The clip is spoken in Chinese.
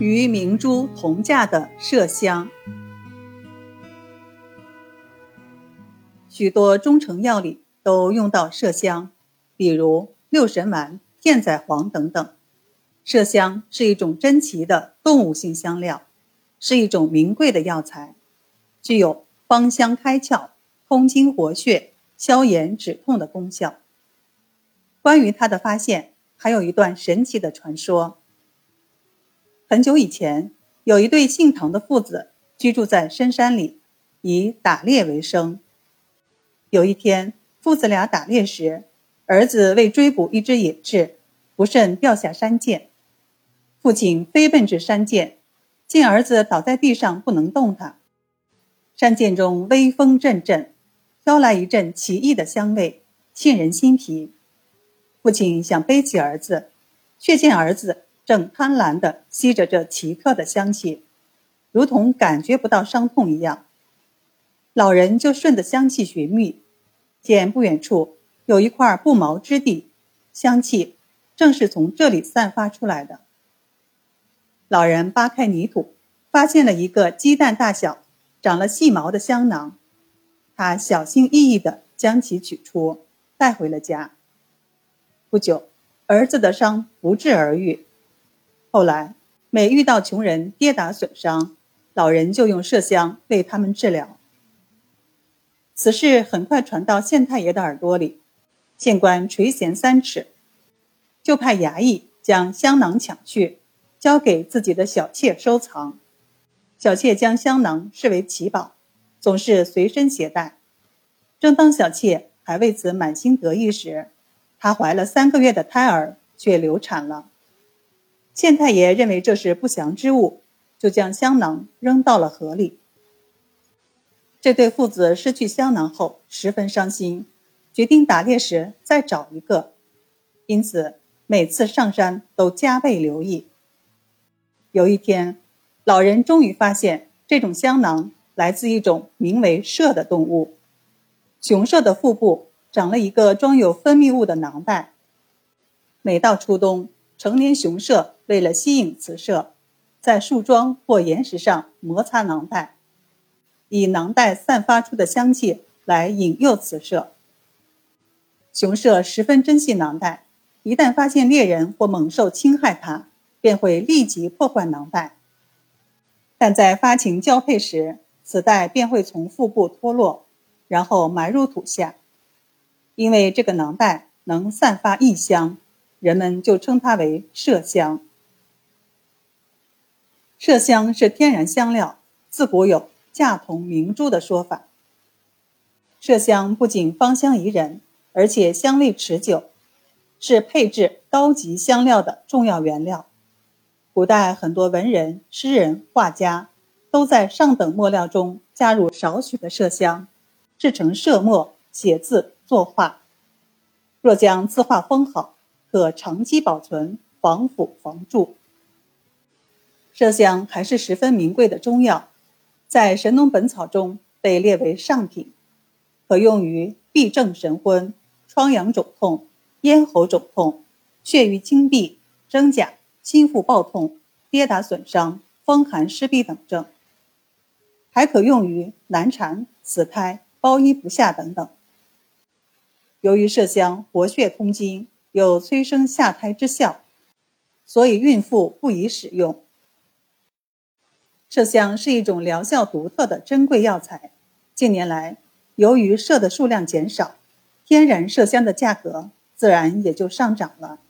与明珠同价的麝香，许多中成药里都用到麝香，比如六神丸、片仔癀等等。麝香是一种珍奇的动物性香料，是一种名贵的药材，具有芳香开窍、通经活血、消炎止痛的功效。关于它的发现，还有一段神奇的传说。很久以前，有一对姓唐的父子居住在深山里，以打猎为生。有一天，父子俩打猎时，儿子为追捕一只野雉，不慎掉下山涧。父亲飞奔至山涧，见儿子倒在地上不能动弹。山涧中微风阵阵，飘来一阵奇异的香味，沁人心脾。父亲想背起儿子，却见儿子。正贪婪地吸着这奇特的香气，如同感觉不到伤痛一样。老人就顺着香气寻觅，见不远处有一块不毛之地，香气正是从这里散发出来的。老人扒开泥土，发现了一个鸡蛋大小、长了细毛的香囊，他小心翼翼地将其取出，带回了家。不久，儿子的伤不治而愈。后来，每遇到穷人跌打损伤，老人就用麝香为他们治疗。此事很快传到县太爷的耳朵里，县官垂涎三尺，就派衙役将香囊抢去，交给自己的小妾收藏。小妾将香囊视为奇宝，总是随身携带。正当小妾还为此满心得意时，她怀了三个月的胎儿却流产了。县太爷认为这是不祥之物，就将香囊扔到了河里。这对父子失去香囊后十分伤心，决定打猎时再找一个，因此每次上山都加倍留意。有一天，老人终于发现这种香囊来自一种名为麝的动物。雄麝的腹部长了一个装有分泌物的囊袋，每到初冬。成年雄麝为了吸引雌麝，在树桩或岩石上摩擦囊袋，以囊袋散发出的香气来引诱雌麝。雄麝十分珍惜囊袋，一旦发现猎人或猛兽侵害它，便会立即破坏囊袋。但在发情交配时，此袋便会从腹部脱落，然后埋入土下。因为这个囊袋能散发异香。人们就称它为麝香。麝香是天然香料，自古有价同明珠的说法。麝香不仅芳香宜人，而且香味持久，是配制高级香料的重要原料。古代很多文人、诗人、画家都在上等墨料中加入少许的麝香，制成麝墨，写字作画。若将字画封好。可长期保存，防腐防蛀。麝香还是十分名贵的中药，在《神农本草》中被列为上品，可用于痹症神昏、疮疡肿痛、咽喉肿痛、血瘀经闭、真假、心腹暴痛、跌打损伤、风寒湿痹等症，还可用于难产、死胎、包衣不下等等。由于麝香活血通经。有催生下胎之效，所以孕妇不宜使用。麝香是一种疗效独特的珍贵药材。近年来，由于麝的数量减少，天然麝香的价格自然也就上涨了。